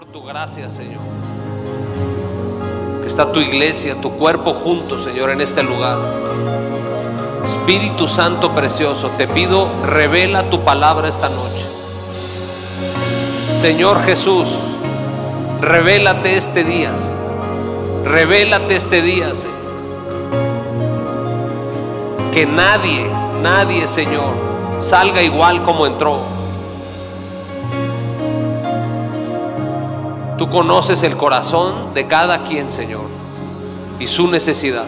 por tu gracia, Señor. Que está tu iglesia, tu cuerpo junto, Señor, en este lugar. Espíritu Santo precioso, te pido, revela tu palabra esta noche. Señor Jesús, revélate este día, Señor. Revélate este día, Señor. Que nadie, nadie, Señor, salga igual como entró. Tú conoces el corazón de cada quien, Señor, y su necesidad.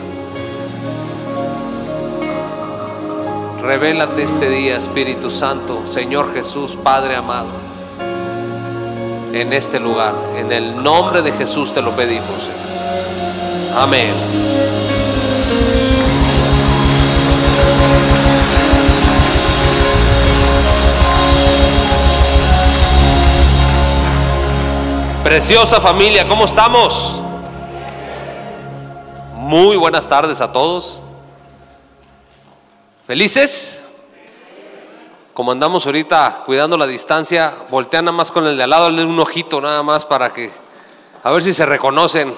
Revélate este día, Espíritu Santo, Señor Jesús, Padre amado, en este lugar. En el nombre de Jesús te lo pedimos. Amén. Preciosa familia, ¿cómo estamos? Muy buenas tardes a todos. ¿Felices? Como andamos ahorita cuidando la distancia, voltean nada más con el de al lado, le un ojito nada más para que, a ver si se reconocen,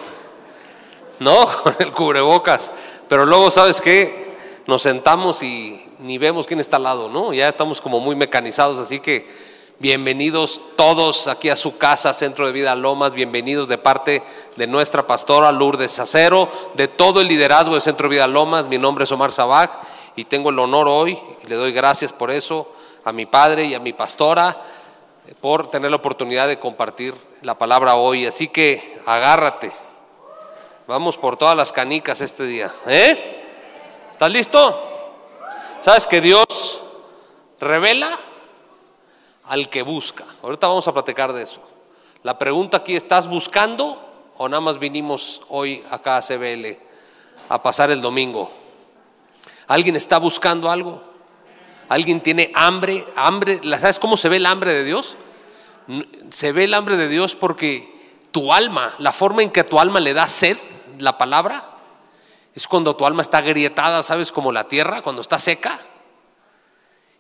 ¿no? Con el cubrebocas. Pero luego, ¿sabes qué? Nos sentamos y ni vemos quién está al lado, ¿no? Ya estamos como muy mecanizados, así que Bienvenidos todos aquí a su casa, Centro de Vida Lomas. Bienvenidos de parte de nuestra pastora Lourdes Acero, de todo el liderazgo de Centro de Vida Lomas. Mi nombre es Omar Sabaj y tengo el honor hoy, y le doy gracias por eso, a mi padre y a mi pastora, por tener la oportunidad de compartir la palabra hoy. Así que agárrate. Vamos por todas las canicas este día. ¿Eh? ¿Estás listo? ¿Sabes que Dios revela? Al que busca. Ahorita vamos a platicar de eso. La pregunta aquí, ¿estás buscando o nada más vinimos hoy acá a CBL a pasar el domingo? ¿Alguien está buscando algo? ¿Alguien tiene hambre? hambre ¿Sabes cómo se ve el hambre de Dios? Se ve el hambre de Dios porque tu alma, la forma en que tu alma le da sed, la palabra, es cuando tu alma está agrietada, ¿sabes? Como la tierra, cuando está seca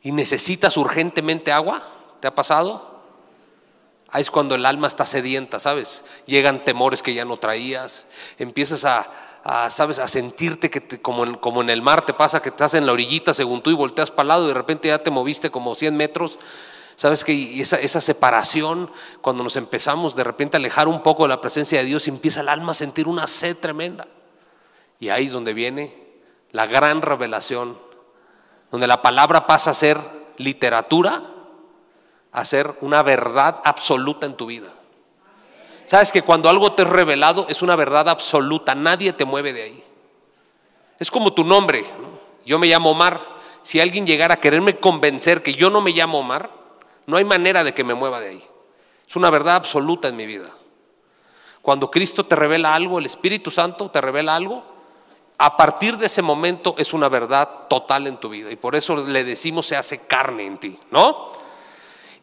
y necesitas urgentemente agua. ¿Te ha pasado? Ahí es cuando el alma está sedienta, ¿sabes? Llegan temores que ya no traías, empiezas a, ¿sabes? A sentirte que como, en, el mar te pasa que estás en la orillita según tú y volteas para el lado y de repente ya te moviste como 100 metros. ¿Sabes que esa, esa separación, cuando nos empezamos de repente a alejar un poco de la presencia de Dios, empieza el alma a sentir una sed tremenda. Y ahí es donde viene la gran revelación, donde la palabra pasa a ser literatura hacer una verdad absoluta en tu vida. Sabes que cuando algo te es revelado es una verdad absoluta, nadie te mueve de ahí. Es como tu nombre, yo me llamo Omar. Si alguien llegara a quererme convencer que yo no me llamo Omar, no hay manera de que me mueva de ahí. Es una verdad absoluta en mi vida. Cuando Cristo te revela algo, el Espíritu Santo te revela algo, a partir de ese momento es una verdad total en tu vida. Y por eso le decimos se hace carne en ti, ¿no?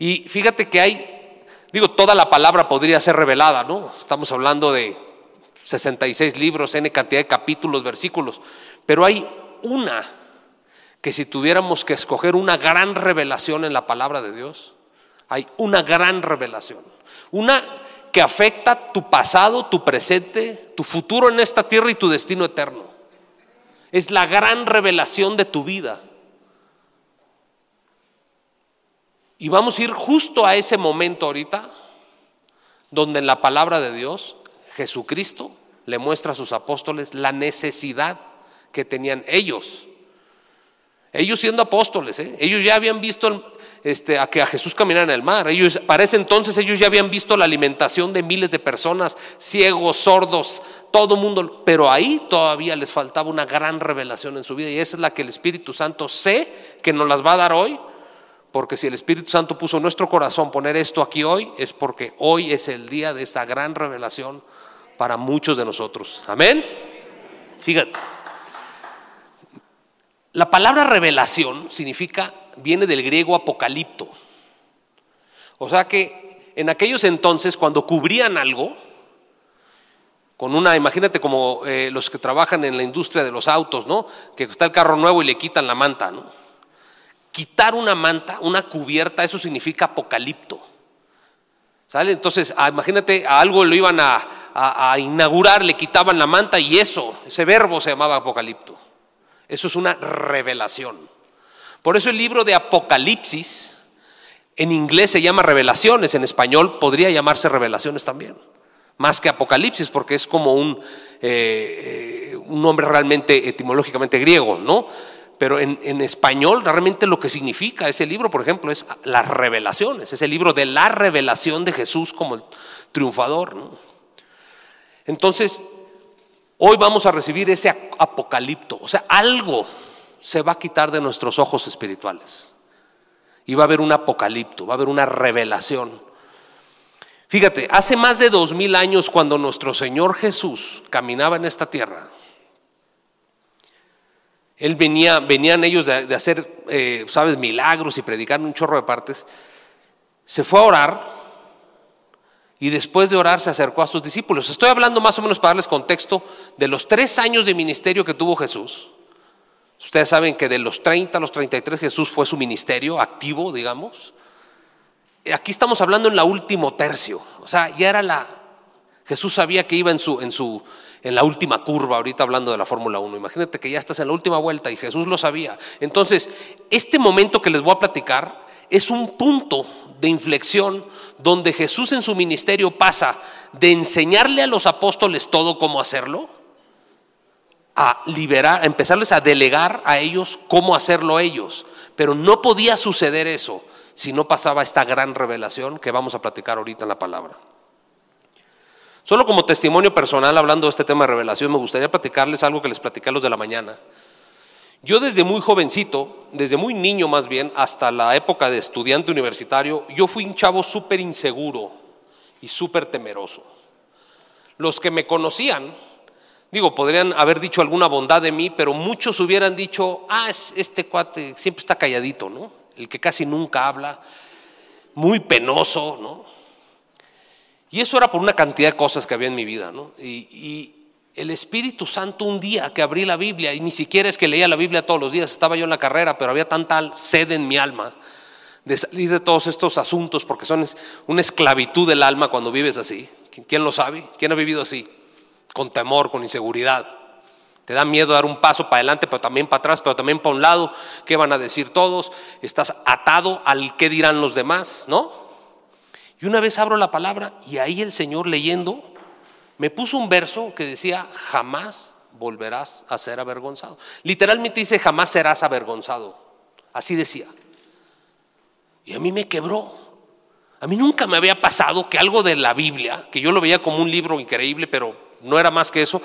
Y fíjate que hay, digo, toda la palabra podría ser revelada, ¿no? Estamos hablando de 66 libros, N cantidad de capítulos, versículos, pero hay una que si tuviéramos que escoger una gran revelación en la palabra de Dios, hay una gran revelación, una que afecta tu pasado, tu presente, tu futuro en esta tierra y tu destino eterno. Es la gran revelación de tu vida. Y vamos a ir justo a ese momento ahorita, donde en la palabra de Dios Jesucristo le muestra a sus apóstoles la necesidad que tenían ellos. Ellos siendo apóstoles, ¿eh? ellos ya habían visto este, a que a Jesús caminara en el mar. Ellos, para ese entonces ellos ya habían visto la alimentación de miles de personas, ciegos, sordos, todo mundo. Pero ahí todavía les faltaba una gran revelación en su vida y esa es la que el Espíritu Santo sé que nos las va a dar hoy porque si el Espíritu Santo puso en nuestro corazón poner esto aquí hoy, es porque hoy es el día de esta gran revelación para muchos de nosotros. Amén. Fíjate. La palabra revelación significa, viene del griego apocalipto. O sea que en aquellos entonces, cuando cubrían algo, con una, imagínate como eh, los que trabajan en la industria de los autos, ¿no? Que está el carro nuevo y le quitan la manta, ¿no? Quitar una manta, una cubierta, eso significa apocalipto. ¿Sale? Entonces, ah, imagínate, a algo lo iban a, inaugurar, le quitaban la manta y eso, ese verbo se llamaba apocalipto. Eso es una revelación. Por eso el libro de Apocalipsis en inglés se llama revelaciones, en español podría llamarse revelaciones también, más que Apocalipsis, porque es como un, eh, eh, un nombre realmente etimológicamente griego, ¿no? Pero en, español realmente lo que significa ese libro, por ejemplo, es las revelaciones, es el libro de la revelación de Jesús como el triunfador. Entonces, hoy vamos a recibir ese apocalipto, o sea, algo se va a quitar de nuestros ojos espirituales. Y va a haber un apocalipto, va a haber una revelación. Fíjate, hace más de dos mil años cuando nuestro Señor Jesús caminaba en esta tierra, él venía, venían ellos de, hacer, eh, sabes, milagros y predicar un chorro de partes. Se fue a orar y después de orar se acercó a sus discípulos. Estoy hablando más o menos para darles contexto de los tres años de ministerio que tuvo Jesús. Ustedes saben que de los 30 a los 33 Jesús fue su ministerio activo, digamos. Aquí estamos hablando en la último tercio. O sea, ya era la... Jesús sabía que iba en su, en su, en la última curva, ahorita hablando de la Fórmula 1. Imagínate que ya estás en la última vuelta y Jesús lo sabía. Entonces, este momento que les voy a platicar es un punto de inflexión donde Jesús en su ministerio pasa de enseñarle a los apóstoles todo cómo hacerlo a liberar, a empezarles a delegar a ellos cómo hacerlo ellos. Pero no podía suceder eso si no pasaba esta gran revelación que vamos a platicar ahorita en la palabra. Solo como testimonio personal, hablando de este tema de revelación, me gustaría platicarles algo que les platicé a los de la mañana. Yo desde muy jovencito, desde muy niño más bien, hasta la época de estudiante universitario, yo fui un chavo súper inseguro y súper temeroso. Los que me conocían, digo, podrían haber dicho alguna bondad de mí, pero muchos hubieran dicho, ah, este cuate siempre está calladito, ¿no? El que casi nunca habla, muy penoso, ¿no? Y eso era por una cantidad de cosas que había en mi vida, ¿no? Y, el Espíritu Santo un día que abrí la Biblia, y ni siquiera es que leía la Biblia todos los días, estaba yo en la carrera, pero había tanta sed en mi alma de salir de todos estos asuntos, porque son una esclavitud del alma cuando vives así. ¿Quién lo sabe? ¿Quién ha vivido así? Con temor, con inseguridad. Te da miedo dar un paso para adelante, pero también para atrás, pero también para un lado. ¿Qué van a decir todos? Estás atado al qué dirán los demás, ¿no? Y una vez abro la palabra y ahí el Señor leyendo me puso un verso que decía, jamás volverás a ser avergonzado. Literalmente dice, jamás serás avergonzado. Así decía. Y a mí me quebró. A mí nunca me había pasado que algo de la Biblia, que yo lo veía como un libro increíble, pero no era más que eso,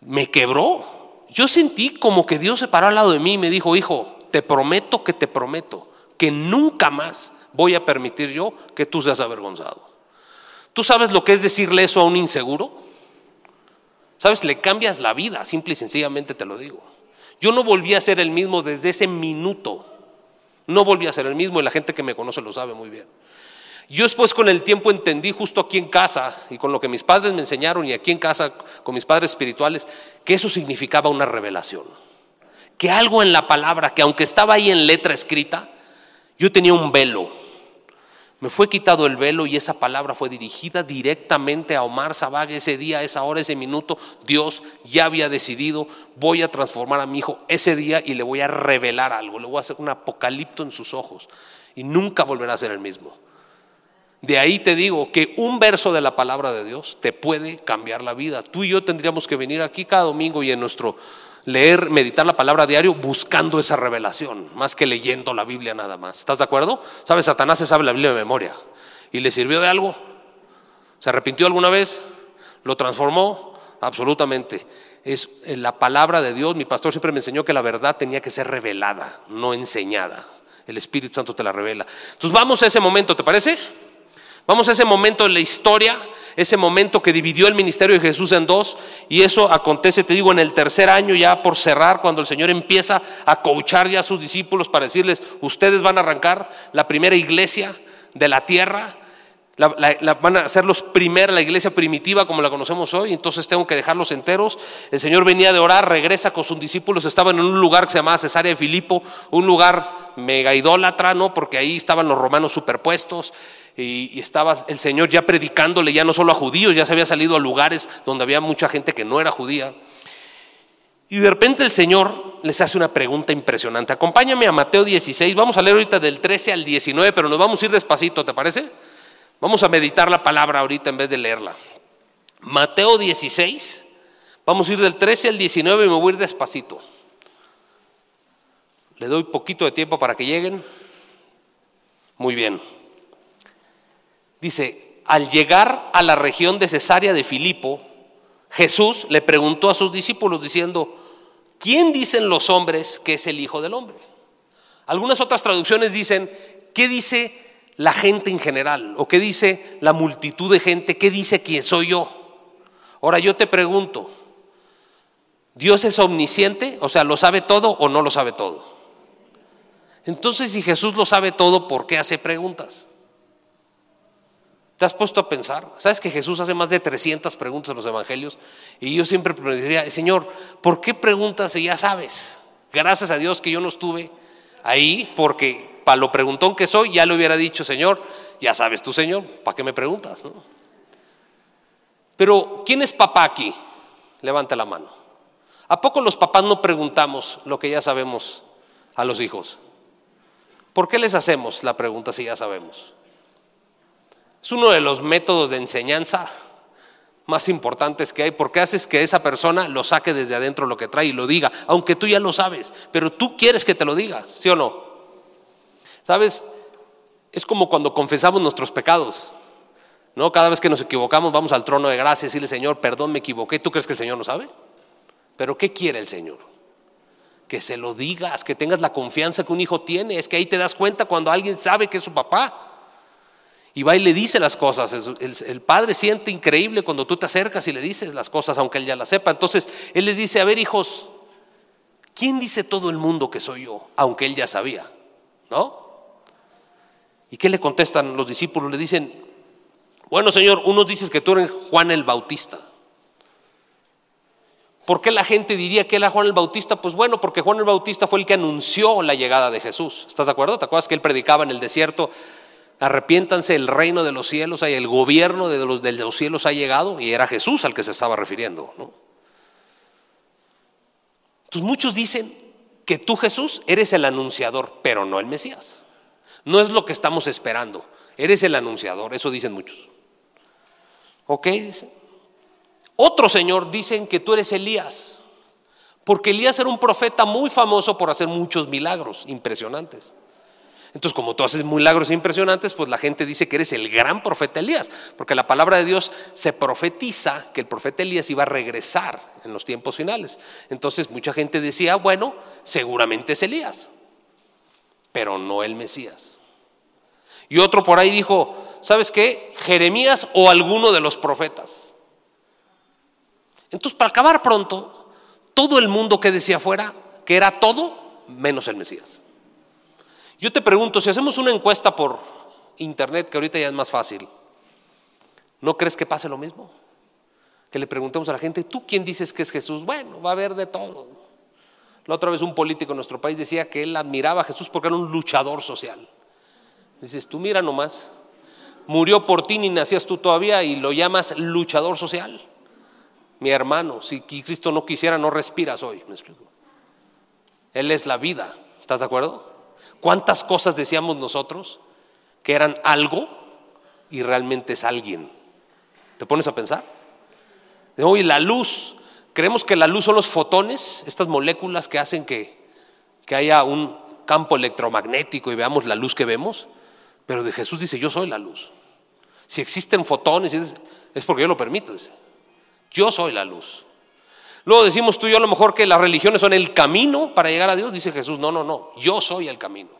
me quebró. Yo sentí como que Dios se paró al lado de mí y me dijo, hijo, te prometo que te prometo que nunca más voy a permitir yo que tú seas avergonzado. ¿Tú sabes lo que es decirle eso a un inseguro? ¿Sabes? Le cambias la vida, simple y sencillamente te lo digo. Yo no volví a ser el mismo desde ese minuto. No volví a ser el mismo y la gente que me conoce lo sabe muy bien. Yo después con el tiempo entendí justo aquí en casa y con lo que mis padres me enseñaron y aquí en casa con mis padres espirituales, que eso significaba una revelación. Que algo en la palabra, que aunque estaba ahí en letra escrita, yo tenía un velo me fue quitado el velo y esa palabra fue dirigida directamente a Omar Zabag ese día, esa hora, ese minuto. Dios ya había decidido, voy a transformar a mi hijo ese día y le voy a revelar algo, le voy a hacer un apocalipto en sus ojos y nunca volverá a ser el mismo. De ahí te digo que un verso de la palabra de Dios te puede cambiar la vida. Tú y yo tendríamos que venir aquí cada domingo y en nuestro leer, meditar la palabra diario buscando esa revelación, más que leyendo la Biblia nada más. ¿Estás de acuerdo? ¿Sabes? Satanás se sabe la Biblia de memoria. ¿Y le sirvió de algo? ¿Se arrepintió alguna vez? ¿Lo transformó? Absolutamente. Es la palabra de Dios. Mi pastor siempre me enseñó que la verdad tenía que ser revelada, no enseñada. El Espíritu Santo te la revela. Entonces vamos a ese momento, ¿te parece? Vamos a ese momento en la historia ese momento que dividió el ministerio de Jesús en dos, y eso acontece, te digo, en el tercer año ya por cerrar, cuando el Señor empieza a coachar ya a sus discípulos para decirles, ustedes van a arrancar la primera iglesia de la tierra, van a ser los primeros, la iglesia primitiva como la conocemos hoy, entonces tengo que dejarlos enteros. El Señor venía de orar, regresa con sus discípulos, estaban en un lugar que se llamaba Cesarea de Filipo, un lugar mega idólatra, ¿no? Porque ahí estaban los romanos superpuestos y, estaba el Señor ya predicándole ya no solo a judíos, ya se había salido a lugares donde había mucha gente que no era judía. Y de repente el Señor les hace una pregunta impresionante. Acompáñame a Mateo 16, vamos a leer ahorita del 13 al 19, pero nos vamos a ir despacito, ¿te parece? Vamos a meditar la palabra ahorita en vez de leerla. Mateo 16, vamos a ir del 13 al 19 y me voy a ir despacito. Le doy poquito de tiempo para que lleguen. Muy bien. Dice, al llegar a la región de Cesarea de Filipo, Jesús le preguntó a sus discípulos diciendo, ¿quién dicen los hombres que es el Hijo del Hombre? Algunas otras traducciones dicen, ¿qué dice la gente en general? ¿O qué dice la multitud de gente? ¿Qué dice quién soy yo? Ahora yo te pregunto, ¿Dios es omnisciente? O sea, ¿lo sabe todo o no lo sabe todo? Entonces, si Jesús lo sabe todo, ¿por qué hace preguntas? ¿Te has puesto a pensar? ¿Sabes que Jesús hace más de 300 preguntas en los evangelios? Y yo siempre me diría, Señor, ¿por qué preguntas si ya sabes? Gracias a Dios que yo no estuve ahí, porque para lo preguntón que soy, ya le hubiera dicho, Señor, ya sabes tú, Señor, ¿para qué me preguntas? Pero, ¿quién es papá aquí? Levante la mano. ¿A poco los papás no preguntamos lo que ya sabemos a los hijos? ¿Por qué les hacemos la pregunta si ya sabemos? Es uno de los métodos de enseñanza más importantes que hay, porque haces que esa persona lo saque desde adentro lo que trae y lo diga, aunque tú ya lo sabes, pero tú quieres que te lo digas, ¿sí o no? ¿Sabes? Es como cuando confesamos nuestros pecados. ¿No? Cada vez que nos equivocamos vamos al trono de gracia y decirle, Señor, perdón, me equivoqué. ¿Tú crees que el Señor no sabe? Pero ¿qué quiere el Señor? Que se lo digas, que tengas la confianza que un hijo tiene. Es que ahí te das cuenta cuando alguien sabe que es su papá y va y le dice las cosas. El, padre siente increíble cuando tú te acercas y le dices las cosas, aunque él ya las sepa. Entonces él les dice, a ver hijos, ¿quién dice todo el mundo que soy yo? Aunque él ya sabía, ¿no? ¿Y qué le contestan los discípulos? Le dicen, bueno Señor, unos dices que tú eres Juan el Bautista. ¿Por qué la gente diría que era Juan el Bautista? Pues bueno, porque Juan el Bautista fue el que anunció la llegada de Jesús. ¿Estás de acuerdo? ¿Te acuerdas que él predicaba en el desierto? Arrepiéntanse, el reino de los cielos, el gobierno de los, cielos ha llegado, y era Jesús al que se estaba refiriendo. ¿no? Entonces muchos dicen que tú Jesús eres el anunciador, pero no el Mesías. No es lo que estamos esperando, eres el anunciador, eso dicen muchos. ¿Ok? Otro Señor dicen que tú eres Elías, porque Elías era un profeta muy famoso por hacer muchos milagros impresionantes. Entonces, como tú haces milagros impresionantes, pues la gente dice que eres el gran profeta Elías, porque la palabra de Dios se profetiza que el profeta Elías iba a regresar en los tiempos finales. Entonces, mucha gente decía, bueno, seguramente es Elías, pero no el Mesías. Y otro por ahí dijo, ¿sabes qué? Jeremías o alguno de los profetas. Entonces, para acabar pronto, todo el mundo que decía fuera que era todo menos el Mesías. Yo te pregunto, si hacemos una encuesta por internet, que ahorita ya es más fácil, ¿no crees que pase lo mismo? Que le preguntemos a la gente, ¿tú quién dices que es Jesús? Bueno, va a haber de todo. La otra vez un político en nuestro país decía que él admiraba a Jesús porque era un luchador social. Dices, tú mira nomás, murió por ti ni nacías tú todavía y lo llamas luchador social. Mi hermano, si Cristo no quisiera, no respiras hoy, me explico. Él es la vida, ¿estás de acuerdo? ¿Cuántas cosas decíamos nosotros que eran algo y realmente es alguien? ¿Te pones a pensar? Hoy la luz, creemos que la luz son los fotones, estas moléculas que hacen que, que haya un campo electromagnético y veamos la luz que vemos, pero de Jesús dice, yo soy la luz. Si existen fotones, es porque yo lo permito. Yo soy la luz. Luego decimos tú y yo a lo mejor que las religiones son el camino para llegar a Dios. Dice Jesús, no, no, no, yo soy el camino.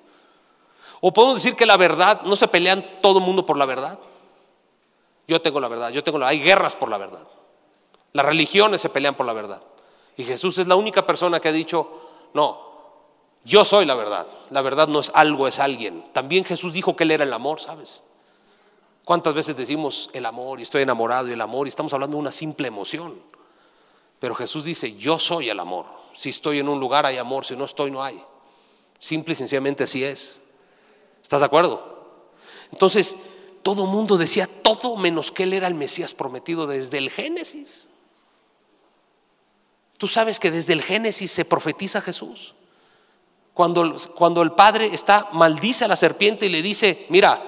O podemos decir que la verdad, no se pelean todo el mundo por la verdad. Yo tengo la verdad, yo tengo la, hay guerras por la verdad. Las religiones se pelean por la verdad. Y Jesús es la única persona que ha dicho, no, yo soy la verdad. La verdad no es algo, es alguien. También Jesús dijo que Él era el amor, ¿sabes? ¿Cuántas veces decimos el amor y estoy enamorado y el amor y estamos hablando de una simple emoción? Pero Jesús dice, yo soy el amor. Si estoy en un lugar hay amor, si no estoy no hay. Simple y sencillamente así es. ¿Estás de acuerdo? Entonces, todo mundo decía todo menos que él era el Mesías prometido desde el Génesis. Tú sabes que desde el Génesis se profetiza Jesús. Cuando, cuando el Padre está, maldice a la serpiente y le dice, mira,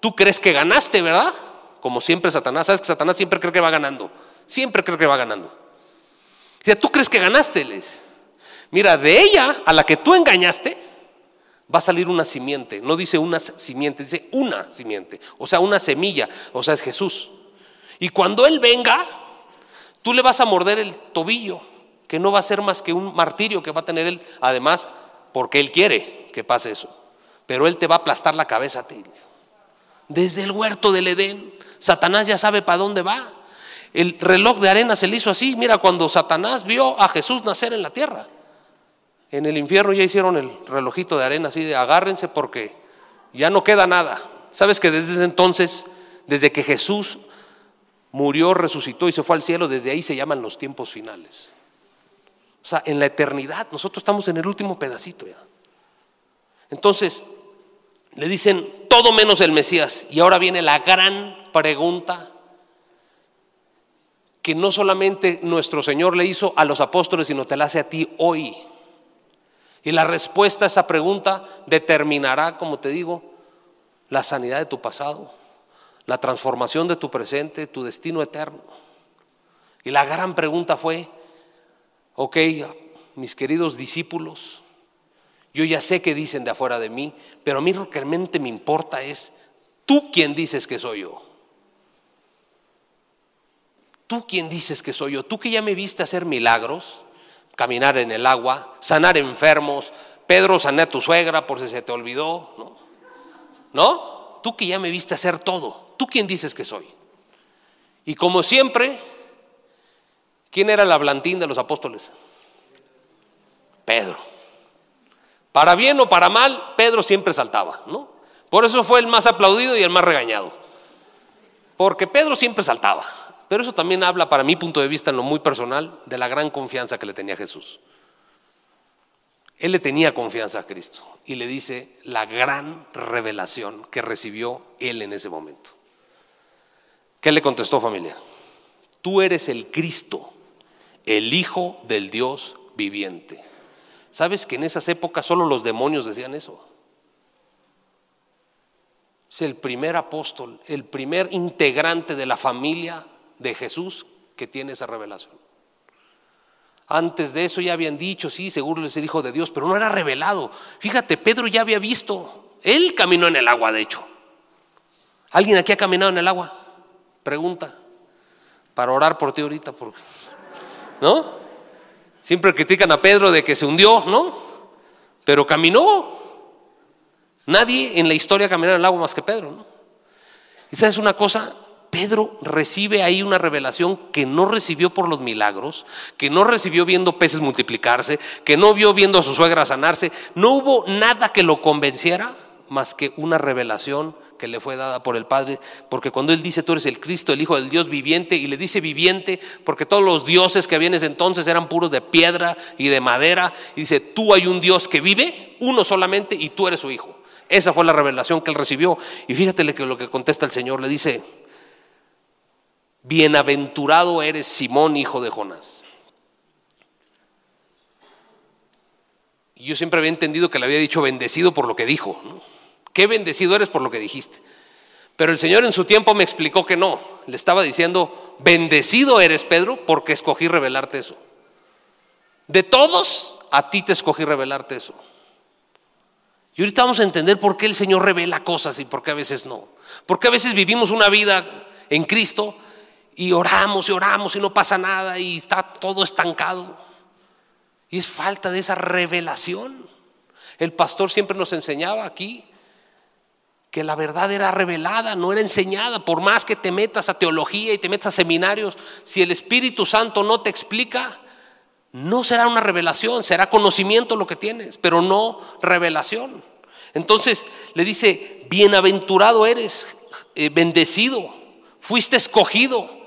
tú crees que ganaste, ¿verdad? Como siempre Satanás, sabes que Satanás siempre cree que va ganando, siempre cree que va ganando. Tú crees que ganaste, les. Mira, de ella a la que tú engañaste, va a salir una simiente. No dice una simiente, dice una simiente. O sea, una semilla. O sea, es Jesús. Y cuando Él venga, tú le vas a morder el tobillo, que no va a ser más que un martirio que va a tener Él, además, porque Él quiere que pase eso. Pero Él te va a aplastar la cabeza a ti. Desde el huerto del Edén, Satanás ya sabe para dónde va. El reloj de arena se le hizo así. Mira, cuando Satanás vio a Jesús nacer en la tierra. En el infierno ya hicieron el relojito de arena así de agárrense porque ya no queda nada. Sabes que desde ese entonces, desde que Jesús murió, resucitó y se fue al cielo, desde ahí se llaman los tiempos finales. O sea, en la eternidad, nosotros estamos en el último pedacito ya. Entonces, le dicen todo menos el Mesías. Y ahora viene la gran pregunta que no solamente nuestro Señor le hizo a los apóstoles, sino te la hace a ti hoy. Y la respuesta a esa pregunta determinará, como te digo, la sanidad de tu pasado, la transformación de tu presente, tu destino eterno. Y la gran pregunta fue, ok, mis queridos discípulos, yo ya sé que dicen de afuera de mí, pero a mí lo que realmente me importa es, ¿tú quién dices que soy yo? ¿Tú quién dices que soy yo? ¿Tú que ya me viste hacer milagros? caminar en el agua, sanar enfermos. Pedro, sané a tu suegra por si se te olvidó, ¿no? ¿No? Tú que ya me viste hacer todo, ¿tú quién dices que soy? Y como siempre, ¿quién era el hablantín de los apóstoles? Pedro. Para bien o para mal, Pedro siempre saltaba, ¿no? Por eso fue el más aplaudido y el más regañado. Porque Pedro siempre saltaba. Pero eso también habla, para mi punto de vista, en lo muy personal, de la gran confianza que le tenía Jesús. Él le tenía confianza a Cristo y le dice la gran revelación que recibió él en ese momento. ¿Qué le contestó familia? Tú eres el Cristo, el Hijo del Dios viviente. ¿Sabes que en esas épocas solo los demonios decían eso? Es el primer apóstol, el primer integrante de la familia de Jesús que tiene esa revelación. Antes de eso ya habían dicho, sí, seguro es el Hijo de Dios, pero no era revelado. Fíjate, Pedro ya había visto, él caminó en el agua, de hecho. ¿Alguien aquí ha caminado en el agua? Pregunta, para orar por ti ahorita, porque, ¿no? Siempre critican a Pedro de que se hundió, ¿no? Pero caminó. Nadie en la historia caminó en el agua más que Pedro, ¿no? Y sabes una cosa, Pedro recibe ahí una revelación que no recibió por los milagros, que no recibió viendo peces multiplicarse, que no vio viendo a su suegra sanarse. No hubo nada que lo convenciera más que una revelación que le fue dada por el Padre, porque cuando Él dice, tú eres el Cristo, el Hijo del Dios viviente, y le dice viviente, porque todos los dioses que habían ese entonces eran puros de piedra y de madera, y dice, tú hay un Dios que vive, uno solamente, y tú eres su Hijo. Esa fue la revelación que Él recibió. Y fíjate lo que contesta el Señor, le dice, Bienaventurado eres Simón, hijo de Jonás. Y yo siempre había entendido que le había dicho bendecido por lo que dijo. Qué bendecido eres por lo que dijiste. Pero el Señor en su tiempo me explicó que no. Le estaba diciendo, bendecido eres Pedro porque escogí revelarte eso. De todos, a ti te escogí revelarte eso. Y ahorita vamos a entender por qué el Señor revela cosas y por qué a veces no. Porque a veces vivimos una vida en Cristo y oramos y oramos y no pasa nada y está todo estancado. Y es falta de esa revelación. El pastor siempre nos enseñaba aquí que la verdad era revelada, no era enseñada. Por más que te metas a teología y te metas a seminarios, si el Espíritu Santo no te explica, no será una revelación, será conocimiento lo que tienes, pero no revelación. Entonces le dice, bienaventurado eres eh, bendecido, fuiste escogido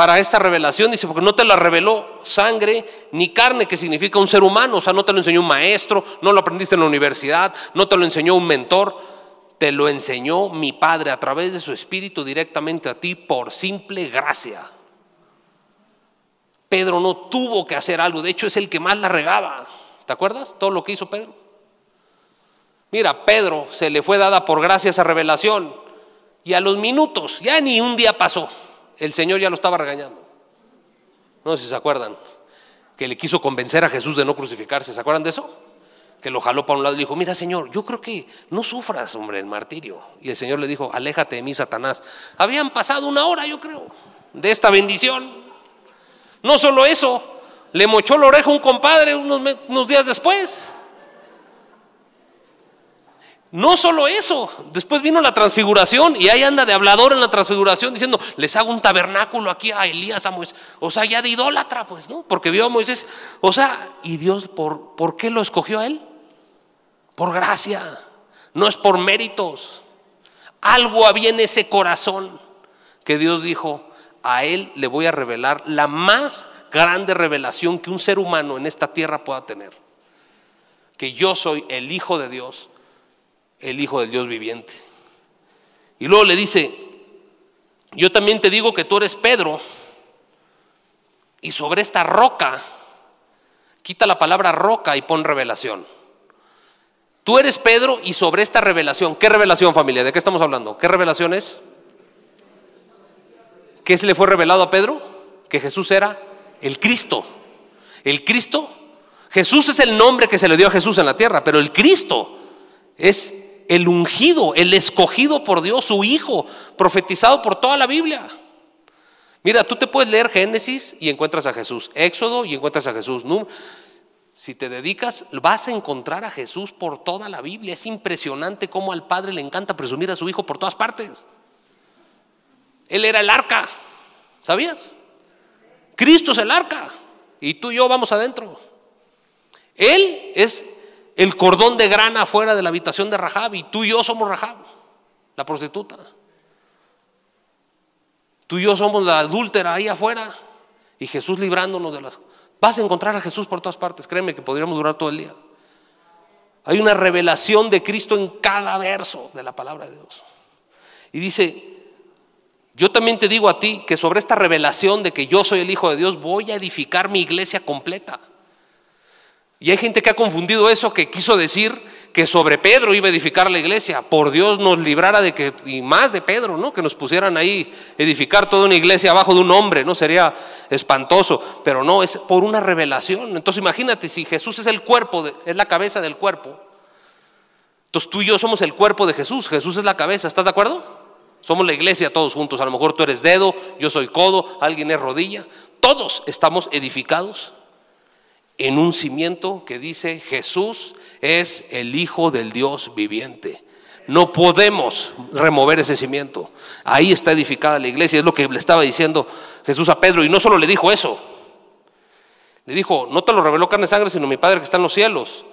para esta revelación, dice, porque no te la reveló sangre ni carne, que significa un ser humano, o sea, no te lo enseñó un maestro, no lo aprendiste en la universidad, no te lo enseñó un mentor, te lo enseñó mi Padre a través de su Espíritu directamente a ti por simple gracia. Pedro no tuvo que hacer algo, de hecho es el que más la regaba. ¿Te acuerdas todo lo que hizo Pedro? Mira, Pedro se le fue dada por gracia esa revelación y a los minutos, ya ni un día pasó, el Señor ya lo estaba regañando. No sé si se acuerdan, que le quiso convencer a Jesús de no crucificarse, ¿se acuerdan de eso? que lo jaló para un lado y le dijo, mira Señor, yo creo que no sufras, hombre, el martirio. Y el Señor le dijo, aléjate de mí, Satanás. Habían pasado una hora, yo creo, de esta bendición. No solo eso, le mochó la oreja un compadre unos, unos días después. No solo eso, después vino la transfiguración y ahí anda de hablador en la transfiguración diciendo, les hago un tabernáculo aquí a Elías, a Moisés. O sea, ya de idólatra, pues, ¿no? Porque vio a Moisés. O sea, ¿y Dios por, por qué lo escogió a él? Por gracia, no es por méritos. Algo había en ese corazón que Dios dijo, a Él le voy a revelar la más grande revelación que un ser humano en esta tierra pueda tener. Que yo soy el Hijo de Dios, el Hijo del Dios viviente. Y luego le dice, yo también te digo que tú eres Pedro, y sobre esta roca, quita la palabra roca y pon revelación. Tú eres Pedro y sobre esta revelación, ¿qué revelación familia? ¿De qué estamos hablando? ¿Qué revelación es? ¿Qué se le fue revelado a Pedro? Que Jesús era el Cristo. El Cristo, Jesús es el nombre que se le dio a Jesús en la tierra, pero el Cristo es el ungido, el escogido por Dios, su Hijo, profetizado por toda la Biblia. Mira, tú te puedes leer Génesis y encuentras a Jesús, Éxodo y encuentras a Jesús, si te dedicas, vas a encontrar a Jesús por toda la Biblia. Es impresionante cómo al Padre le encanta presumir a su Hijo por todas partes. Él era el arca, ¿sabías? Cristo es el arca y tú y yo vamos adentro. Él es el cordón de grana afuera de la habitación de Rahab y tú y yo somos Rahab, la prostituta. Tú y yo somos la adúltera ahí afuera y Jesús librándonos de las Vas a encontrar a Jesús por todas partes, créeme que podríamos durar todo el día. Hay una revelación de Cristo en cada verso de la palabra de Dios. Y dice, yo también te digo a ti que sobre esta revelación de que yo soy el Hijo de Dios voy a edificar mi iglesia completa. Y hay gente que ha confundido eso, que quiso decir que sobre Pedro iba a edificar la iglesia. Por Dios nos librara de que, y más de Pedro, ¿no? Que nos pusieran ahí edificar toda una iglesia abajo de un hombre, ¿no? Sería espantoso, pero no, es por una revelación. Entonces imagínate, si Jesús es el cuerpo, es la cabeza del cuerpo, entonces tú y yo somos el cuerpo de Jesús, Jesús es la cabeza, ¿estás de acuerdo? Somos la iglesia todos juntos, a lo mejor tú eres dedo, yo soy codo, alguien es rodilla, todos estamos edificados en un cimiento que dice Jesús es el Hijo del Dios viviente. No podemos remover ese cimiento. Ahí está edificada la iglesia. Es lo que le estaba diciendo Jesús a Pedro. Y no solo le dijo eso. Le dijo, no te lo reveló carne y sangre, sino mi Padre que está en los cielos.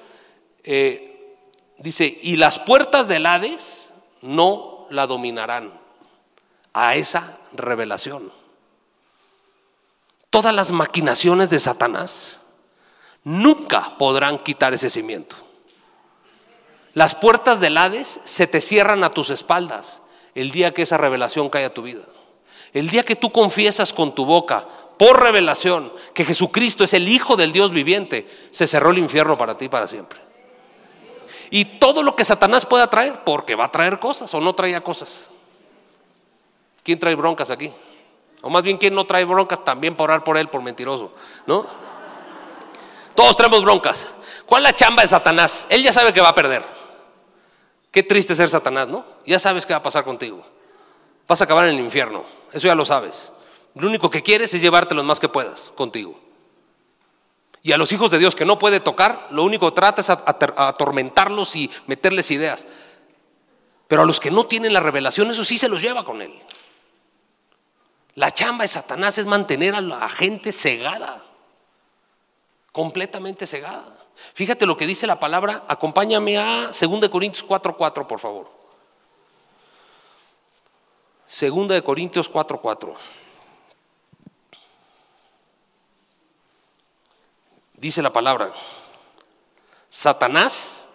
Eh, dice, y las puertas del Hades no la dominarán a esa revelación. Todas las maquinaciones de Satanás nunca podrán quitar ese cimiento. Las puertas del Hades se te cierran a tus espaldas el día que esa revelación cae a tu vida. El día que tú confiesas con tu boca, por revelación, que Jesucristo es el Hijo del Dios viviente, se cerró el infierno para ti para siempre. Y todo lo que Satanás pueda traer, porque va a traer cosas o no traía cosas. ¿Quién trae broncas aquí? O más bien, ¿quién no trae broncas también para orar por él, por mentiroso? ¿No? Todos traemos broncas. ¿Cuál es la chamba de Satanás? Él ya sabe que va a perder. Qué triste ser Satanás, ¿no? Ya sabes qué va a pasar contigo. Vas a acabar en el infierno. Eso ya lo sabes. Lo único que quieres es llevarte lo más que puedas contigo. Y a los hijos de Dios que no puede tocar, lo único que trata es atormentarlos y meterles ideas. Pero a los que no tienen la revelación, eso sí se los lleva con él. La chamba de Satanás es mantener a la gente cegada completamente cegada. Fíjate lo que dice la palabra, acompáñame a 2 Corintios 4:4, por favor. Segunda de Corintios 4:4. Dice la palabra, Satanás,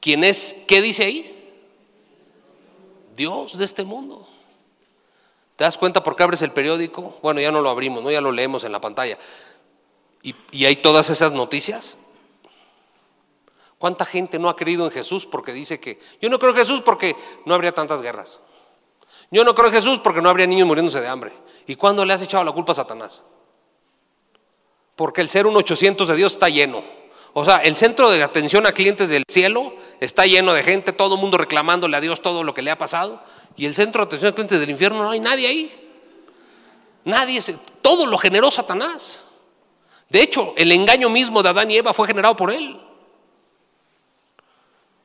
¿quién es? ¿Qué dice ahí? Dios de este mundo. ¿Te das cuenta por qué abres el periódico? Bueno, ya no lo abrimos, ¿no? ya lo leemos en la pantalla. Y, hay todas esas noticias. ¿Cuánta gente no ha creído en Jesús porque dice que yo no creo en Jesús porque no habría tantas guerras? Yo no creo en Jesús porque no habría niños muriéndose de hambre. ¿Y cuándo le has echado la culpa a Satanás? Porque el ser un 800 de Dios está lleno. O sea, el centro de atención a clientes del cielo está lleno de gente, todo el mundo reclamándole a Dios todo lo que le ha pasado. Y el centro de atención a clientes del infierno no hay nadie ahí. Nadie, todo lo generó Satanás. De hecho, el engaño mismo de Adán y Eva fue generado por él.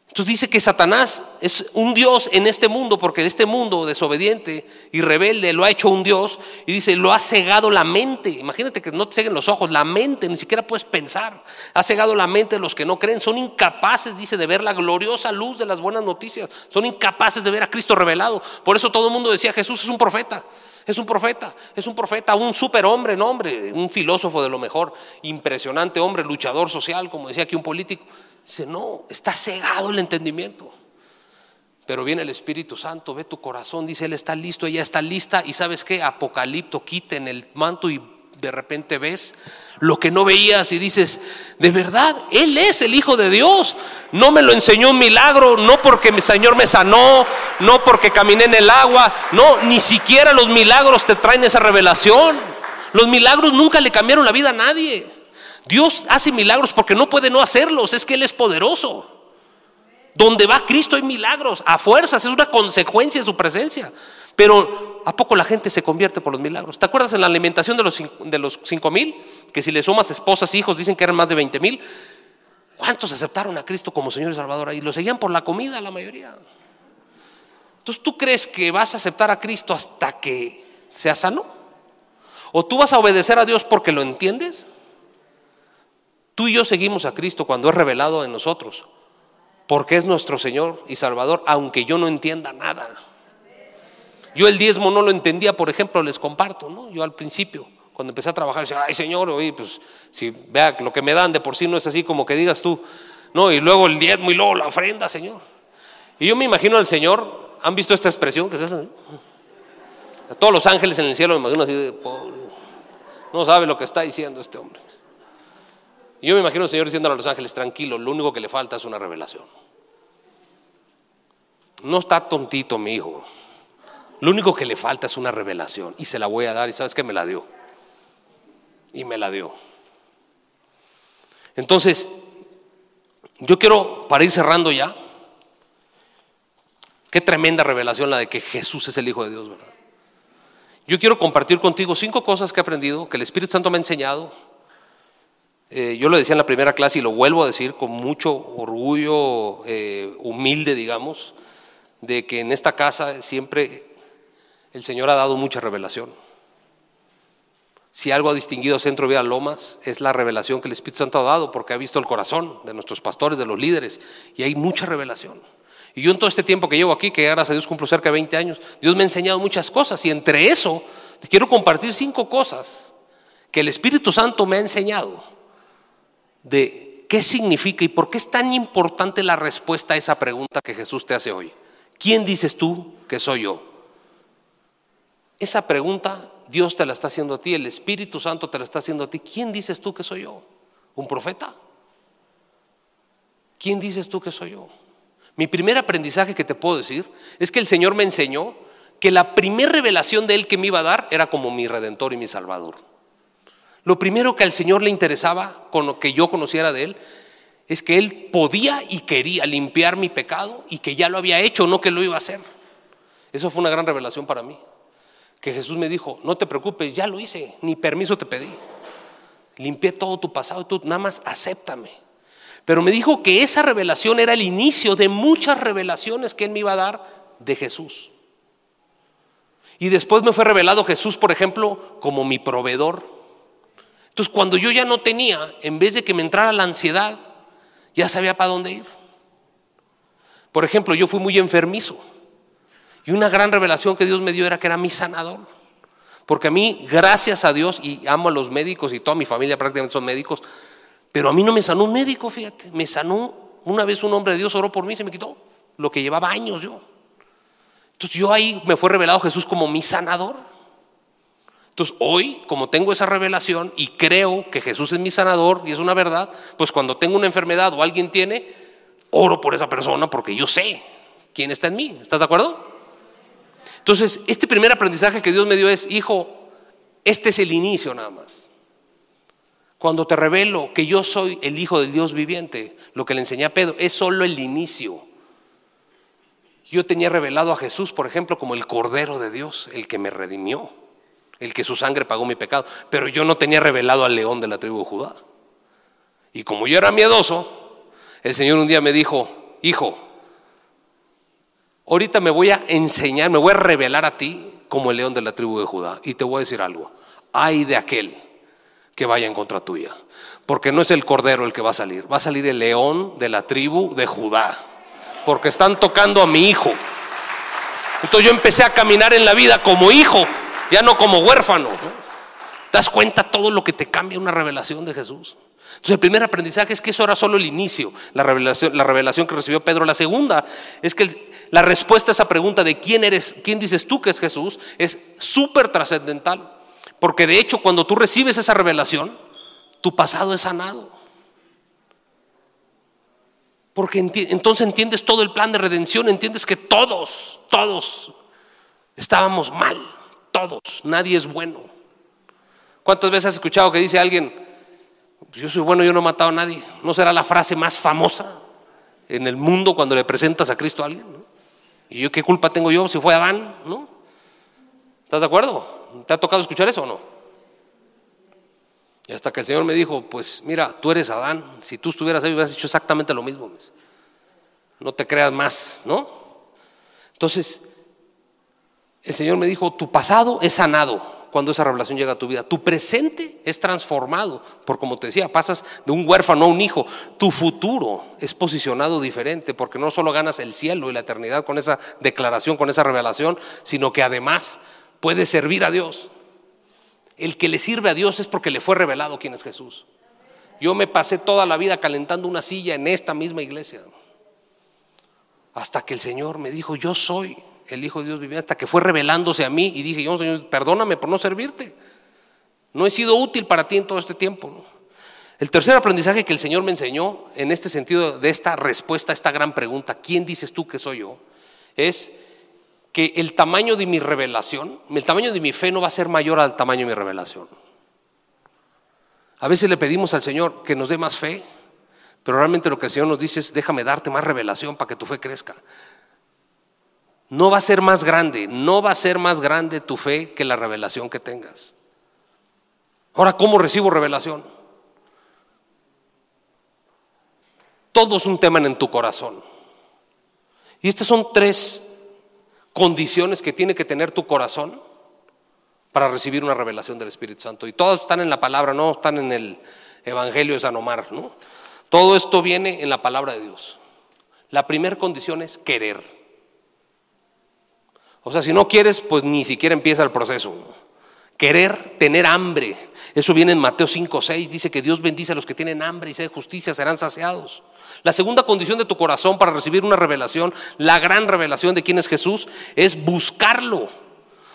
Entonces dice que Satanás es un Dios en este mundo, porque este mundo desobediente y rebelde lo ha hecho un Dios, y dice, lo ha cegado la mente. Imagínate que no te ceguen los ojos, la mente, ni siquiera puedes pensar. Ha cegado la mente de los que no creen, son incapaces, dice, de ver la gloriosa luz de las buenas noticias, son incapaces de ver a Cristo revelado. Por eso todo el mundo decía, Jesús es un profeta. Es un profeta, es un profeta, un superhombre, no hombre, un filósofo de lo mejor, impresionante hombre, luchador social, como decía aquí un político. Dice, no, está cegado el entendimiento. Pero viene el Espíritu Santo, ve tu corazón, dice, Él está listo, ella está lista. Y sabes qué, Apocalipto, quiten el manto y de repente ves lo que no veías y dices, de verdad, Él es el Hijo de Dios. No me lo enseñó un milagro, no porque mi Señor me sanó, no porque caminé en el agua, no, ni siquiera los milagros te traen esa revelación. Los milagros nunca le cambiaron la vida a nadie. Dios hace milagros porque no puede no hacerlos, es que Él es poderoso. Donde va Cristo hay milagros, a fuerzas, es una consecuencia de su presencia. Pero ¿a poco la gente se convierte por los milagros? ¿Te acuerdas en la alimentación de los, de los cinco mil? Que si le sumas esposas, hijos, dicen que eran más de 20 mil. ¿Cuántos aceptaron a Cristo como Señor y Salvador? Y lo seguían por la comida, la mayoría. Entonces, ¿tú crees que vas a aceptar a Cristo hasta que sea sano? ¿O tú vas a obedecer a Dios porque lo entiendes? Tú y yo seguimos a Cristo cuando es revelado en nosotros, porque es nuestro Señor y Salvador, aunque yo no entienda nada. Yo el diezmo no lo entendía, por ejemplo, les comparto, ¿no? Yo al principio, cuando empecé a trabajar, decía, ay Señor, oye, pues si vea lo que me dan de por sí no es así como que digas tú, no, y luego el diezmo y luego la ofrenda, Señor. Y yo me imagino al Señor, ¿han visto esta expresión que se hace? A todos los ángeles en el cielo me imagino así de. No sabe lo que está diciendo este hombre. Yo me imagino al Señor diciendo a los ángeles, tranquilo, lo único que le falta es una revelación. No está tontito mi hijo. Lo único que le falta es una revelación y se la voy a dar y sabes que me la dio. Y me la dio. Entonces, yo quiero, para ir cerrando ya, qué tremenda revelación la de que Jesús es el Hijo de Dios, ¿verdad? Yo quiero compartir contigo cinco cosas que he aprendido, que el Espíritu Santo me ha enseñado, eh, yo lo decía en la primera clase y lo vuelvo a decir con mucho orgullo eh, humilde, digamos, de que en esta casa siempre el Señor ha dado mucha revelación. Si algo ha distinguido a Centro Vía Lomas es la revelación que el Espíritu Santo ha dado, porque ha visto el corazón de nuestros pastores, de los líderes, y hay mucha revelación. Y yo en todo este tiempo que llevo aquí, que gracias a Dios cumplo cerca de 20 años, Dios me ha enseñado muchas cosas, y entre eso te quiero compartir cinco cosas que el Espíritu Santo me ha enseñado de qué significa y por qué es tan importante la respuesta a esa pregunta que Jesús te hace hoy. ¿Quién dices tú que soy yo? Esa pregunta Dios te la está haciendo a ti, el Espíritu Santo te la está haciendo a ti. ¿Quién dices tú que soy yo? ¿Un profeta? ¿Quién dices tú que soy yo? Mi primer aprendizaje que te puedo decir es que el Señor me enseñó que la primera revelación de Él que me iba a dar era como mi redentor y mi salvador. Lo primero que al Señor le interesaba, con lo que yo conociera de Él, es que Él podía y quería limpiar mi pecado y que ya lo había hecho, no que lo iba a hacer. Eso fue una gran revelación para mí. Que Jesús me dijo, no te preocupes, ya lo hice, ni permiso te pedí. Limpié todo tu pasado, tú nada más acéptame. Pero me dijo que esa revelación era el inicio de muchas revelaciones que Él me iba a dar de Jesús. Y después me fue revelado Jesús, por ejemplo, como mi proveedor entonces, cuando yo ya no tenía, en vez de que me entrara la ansiedad, ya sabía para dónde ir. Por ejemplo, yo fui muy enfermizo. Y una gran revelación que Dios me dio era que era mi sanador. Porque a mí, gracias a Dios, y amo a los médicos y toda mi familia prácticamente son médicos, pero a mí no me sanó un médico, fíjate, me sanó una vez un hombre de Dios oró por mí y se me quitó lo que llevaba años yo. Entonces yo ahí me fue revelado Jesús como mi sanador. Entonces hoy, como tengo esa revelación y creo que Jesús es mi sanador y es una verdad, pues cuando tengo una enfermedad o alguien tiene, oro por esa persona porque yo sé quién está en mí. ¿Estás de acuerdo? Entonces, este primer aprendizaje que Dios me dio es, hijo, este es el inicio nada más. Cuando te revelo que yo soy el Hijo del Dios viviente, lo que le enseñé a Pedro, es solo el inicio. Yo tenía revelado a Jesús, por ejemplo, como el Cordero de Dios, el que me redimió, el que su sangre pagó mi pecado, pero yo no tenía revelado al león de la tribu de Judá. Y como yo era miedoso, el Señor un día me dijo, hijo, ahorita me voy a enseñar, me voy a revelar a ti como el león de la tribu de Judá. Y te voy a decir algo, hay de aquel que vaya en contra tuya, porque no es el cordero el que va a salir, va a salir el león de la tribu de Judá porque están tocando a mi hijo. Entonces yo empecé a caminar en la vida como hijo, ya no como huérfano. ¿Te das cuenta todo lo que te cambia una revelación de Jesús? Entonces el primer aprendizaje es que eso era solo el inicio, la revelación, la revelación que recibió Pedro. La segunda es que la respuesta a esa pregunta de quién eres, quién dices tú que es Jesús, es súper trascendental. Porque de hecho cuando tú recibes esa revelación, tu pasado es sanado. Porque entonces entiendes todo el plan de redención, entiendes que todos, todos estábamos mal, todos, nadie es bueno. ¿Cuántas veces has escuchado que dice alguien, pues yo soy bueno, yo no he matado a nadie? ¿No será la frase más famosa en el mundo cuando le presentas a Cristo a alguien? ¿Y yo qué culpa tengo yo si fue Adán? ¿No? ¿Estás de acuerdo? ¿Te ha tocado escuchar eso o no? Y hasta que el Señor me dijo, pues mira, tú eres Adán, si tú estuvieras ahí hubieras hecho exactamente lo mismo. No te creas más, ¿no? Entonces, el Señor me dijo, tu pasado es sanado cuando esa revelación llega a tu vida. Tu presente es transformado, por como te decía, pasas de un huérfano a un hijo. Tu futuro es posicionado diferente, porque no solo ganas el cielo y la eternidad con esa declaración, con esa revelación, sino que además puedes servir a Dios. El que le sirve a Dios es porque le fue revelado quién es Jesús. Yo me pasé toda la vida calentando una silla en esta misma iglesia. Hasta que el Señor me dijo, yo soy el Hijo de Dios viviente, hasta que fue revelándose a mí y dije, yo, Señor, perdóname por no servirte. No he sido útil para ti en todo este tiempo. El tercer aprendizaje que el Señor me enseñó en este sentido de esta respuesta a esta gran pregunta, ¿quién dices tú que soy yo? Es que el tamaño de mi revelación, el tamaño de mi fe no va a ser mayor al tamaño de mi revelación. A veces le pedimos al Señor que nos dé más fe, pero realmente lo que el Señor nos dice es, déjame darte más revelación para que tu fe crezca. No va a ser más grande, no va a ser más grande tu fe que la revelación que tengas. Ahora, ¿cómo recibo revelación? Todo es un tema en tu corazón. Y estas son tres condiciones que tiene que tener tu corazón para recibir una revelación del Espíritu Santo. Y todas están en la palabra, no están en el Evangelio de San Omar. ¿no? Todo esto viene en la palabra de Dios. La primera condición es querer. O sea, si no quieres, pues ni siquiera empieza el proceso. Querer, tener hambre. Eso viene en Mateo 5, 6. Dice que Dios bendice a los que tienen hambre y de justicia, serán saciados. La segunda condición de tu corazón para recibir una revelación, la gran revelación de quién es Jesús, es buscarlo.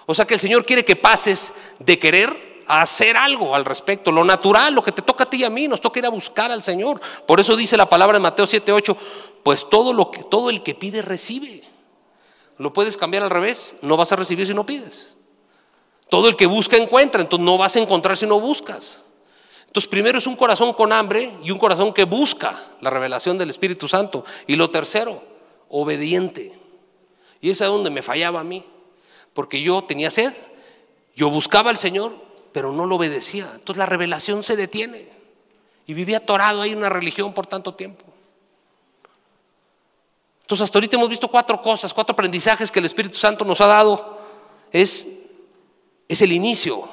O sea que el Señor quiere que pases de querer a hacer algo al respecto. Lo natural, lo que te toca a ti y a mí, nos toca ir a buscar al Señor. Por eso dice la palabra en Mateo 7, 8, pues todo, lo que, todo el que pide recibe. Lo puedes cambiar al revés, no vas a recibir si no pides. Todo el que busca encuentra, entonces no vas a encontrar si no buscas. Entonces, primero es un corazón con hambre y un corazón que busca la revelación del Espíritu Santo. Y lo tercero, obediente. Y es es donde me fallaba a mí, porque yo tenía sed, yo buscaba al Señor, pero no lo obedecía. Entonces la revelación se detiene. Y vivía atorado ahí en una religión por tanto tiempo. Entonces hasta ahorita hemos visto cuatro cosas, cuatro aprendizajes que el Espíritu Santo nos ha dado. Es, es el inicio,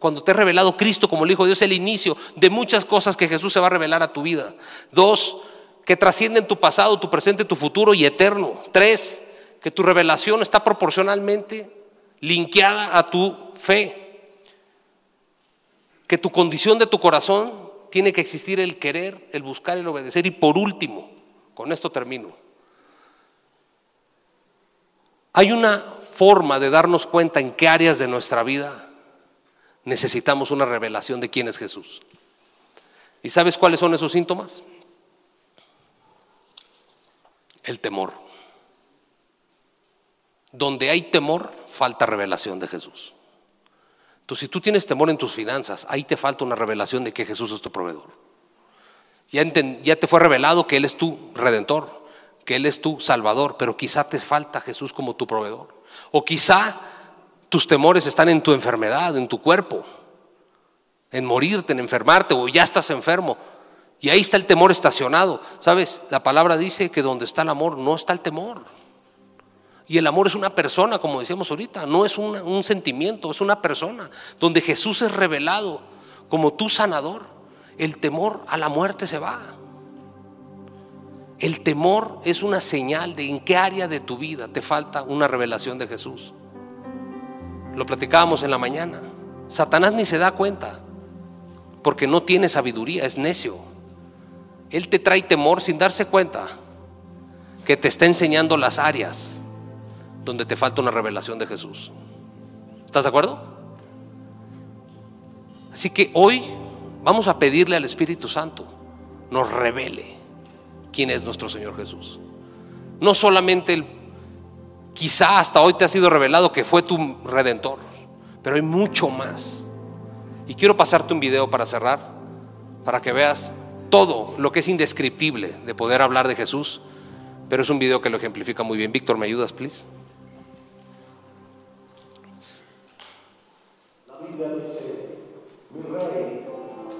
cuando te he revelado Cristo como el Hijo de Dios, el inicio de muchas cosas que Jesús se va a revelar a tu vida. Dos, que trascienden tu pasado, tu presente, tu futuro y eterno. Tres, que tu revelación está proporcionalmente linkeada a tu fe, que tu condición de tu corazón tiene que existir el querer, el buscar, el obedecer y por último, con esto termino, hay una forma de darnos cuenta en qué áreas de nuestra vida necesitamos una revelación de quién es Jesús. ¿Y sabes cuáles son esos síntomas? El temor. Donde hay temor, falta revelación de Jesús. Entonces, si tú tienes temor en tus finanzas, ahí te falta una revelación de que Jesús es tu proveedor. Ya, te fue revelado que Él es tu redentor que Él es tu Salvador, pero quizá te falta Jesús como tu proveedor. O quizá tus temores están en tu enfermedad, en tu cuerpo, en morirte, en enfermarte, o ya estás enfermo. Y ahí está el temor estacionado. ¿Sabes? La palabra dice que donde está el amor no está el temor. Y el amor es una persona, como decíamos ahorita, no es un, un sentimiento, es una persona. Donde Jesús es revelado como tu sanador, el temor a la muerte se va. El temor es una señal de en qué área de tu vida te falta una revelación de Jesús. Lo platicábamos en la mañana. Satanás ni se da cuenta porque no tiene sabiduría, es necio. Él te trae temor sin darse cuenta que te está enseñando las áreas donde te falta una revelación de Jesús. ¿Estás de acuerdo? Así que hoy vamos a pedirle al Espíritu Santo nos revele quién es nuestro Señor Jesús. No solamente el, quizá hasta hoy te ha sido revelado que fue tu redentor, pero hay mucho más. Y quiero pasarte un video para cerrar, para que veas todo lo que es indescriptible de poder hablar de Jesús, pero es un video que lo ejemplifica muy bien. Víctor, ¿me ayudas, please? La Biblia dice, mi rey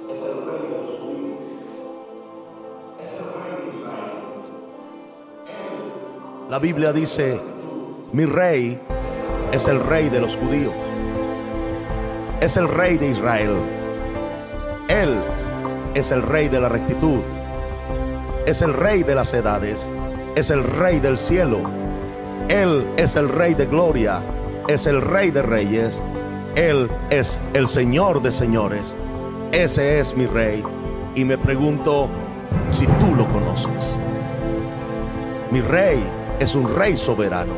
es el rey La Biblia dice, mi rey es el rey de los judíos. Es el rey de Israel. Él es el rey de la rectitud. Es el rey de las edades. Es el rey del cielo. Él es el rey de gloria. Es el rey de reyes. Él es el señor de señores. Ese es mi rey. Y me pregunto si tú lo conoces. Mi rey es un rey soberano.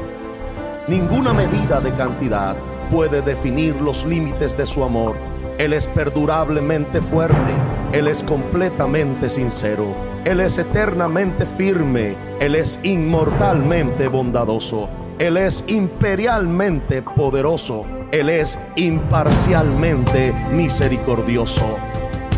Ninguna medida de cantidad puede definir los límites de su amor. Él es perdurablemente fuerte, Él es completamente sincero, Él es eternamente firme, Él es inmortalmente bondadoso, Él es imperialmente poderoso, Él es imparcialmente misericordioso.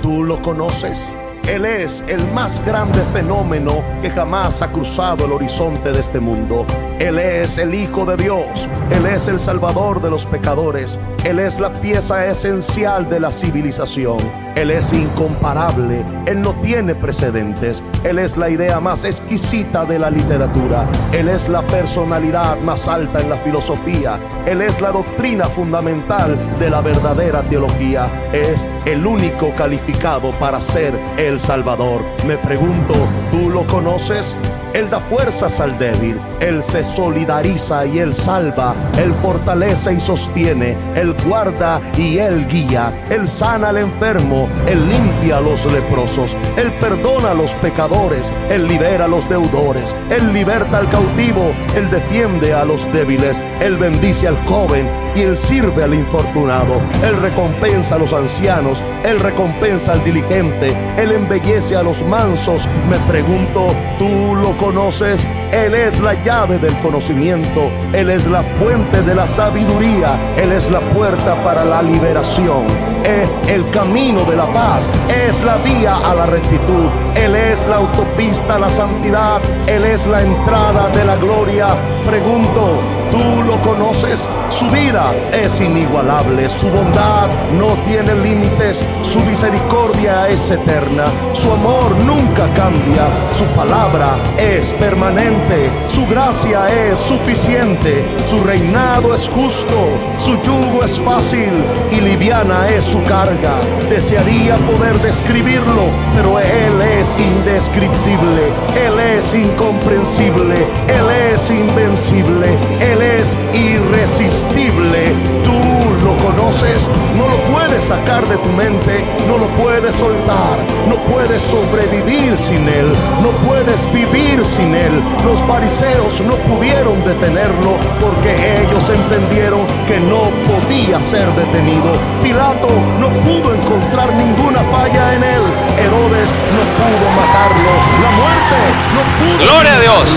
¿Tú lo conoces? Él es el más grande fenómeno que jamás ha cruzado el horizonte de este mundo. Él es el Hijo de Dios. Él es el Salvador de los pecadores. Él es la pieza esencial de la civilización. Él es incomparable. Él no tiene precedentes. Él es la idea más exquisita de la literatura. Él es la personalidad más alta en la filosofía. Él es la doctrina fundamental de la verdadera teología. Es el único calificado para ser el Salvador. Me pregunto, ¿tú lo conoces? Él da fuerzas al débil, Él se solidariza y Él salva, Él fortalece y sostiene, Él guarda y Él guía, Él sana al enfermo, Él limpia a los leprosos, Él perdona a los pecadores, Él libera a los deudores, Él liberta al cautivo, Él defiende a los débiles, Él bendice al joven y Él sirve al infortunado, Él recompensa a los ancianos, Él recompensa al diligente, Él embellece a los mansos. Me pregunto, ¿tú lo conoces? Él es la llave del conocimiento, Él es la fuente de la sabiduría, Él es la puerta para la liberación, es el camino de la paz, es la vía a la rectitud, Él es la autopista a la santidad, Él es la entrada de la gloria. Pregunto, ¿tú lo conoces? Su vida es inigualable, su bondad no tiene límites, su misericordia es eterna, su amor nunca cambia, su palabra es permanente su gracia es suficiente, su reinado es justo, su yugo es fácil y liviana es su carga. Desearía poder describirlo, pero Él es indescriptible, Él es incomprensible, Él es invencible, Él es irresistible. Tú lo conoces, no lo puedes sacar de tu mente, no lo puedes soltar, no puedes sobrevivir sin Él, no puedes vivir sin Él. Los fariseos no pudieron detenerlo porque ellos entendieron que no podía ser detenido. Pilato no pudo encontrar ninguna falla en Él. Herodes no pudo matarlo. La muerte no pudo. Gloria a Dios.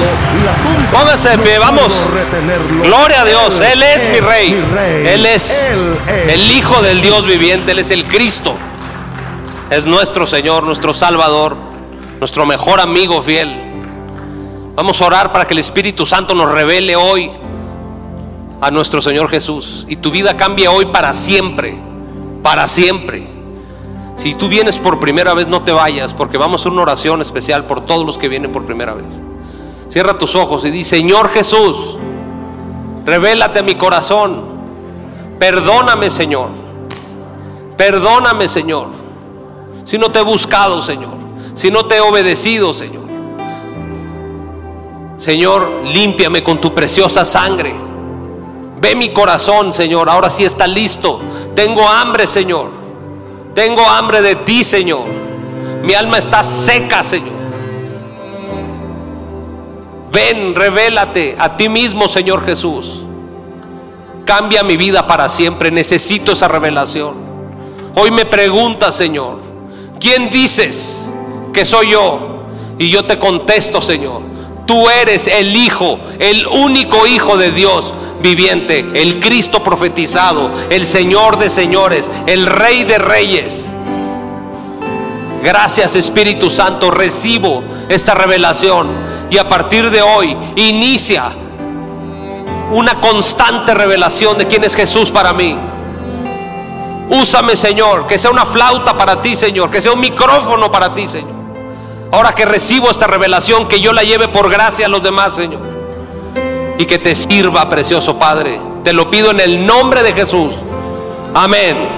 Póngase de pie, vamos. Gloria a Dios. Él es mi rey. El Hijo del Dios viviente. Él es el Cristo. Es nuestro Señor, nuestro Salvador, nuestro mejor amigo fiel. Vamos a orar para que el Espíritu Santo nos revele hoy a nuestro Señor Jesús y tu vida cambie hoy para siempre, para siempre. Si tú vienes por primera vez, no te vayas, porque vamos a hacer una oración especial por todos los que vienen por primera vez. Cierra tus ojos y di, Señor Jesús, revélate a mi corazón. Perdóname, Señor. Perdóname, Señor. Si no te he buscado, Señor. Si no te he obedecido, Señor. Señor, límpiame con tu preciosa sangre. Ve mi corazón, Señor. Ahora sí está listo. Tengo hambre, Señor. Tengo hambre de ti, Señor. Mi alma está seca, Señor. Ven, revélate a ti mismo, Señor Jesús. Cambia mi vida para siempre. Necesito esa revelación. Hoy me pregunta, Señor, ¿quién dices que soy yo? Y yo te contesto, Señor, tú eres el Hijo, el único Hijo de Dios viviente, el Cristo profetizado, el Señor de señores, el Rey de reyes. Gracias Espíritu Santo, recibo esta revelación y a partir de hoy inicia una constante revelación de quién es Jesús para mí. Úsame, Señor, que sea una flauta para ti, Señor, que sea un micrófono para ti, Señor. Ahora que recibo esta revelación, que yo la lleve por gracia a los demás, Señor. Y que te sirva, precioso Padre. Te lo pido en el nombre de Jesús. Amén.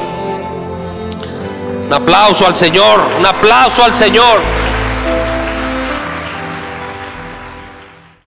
Un aplauso al Señor, un aplauso al Señor.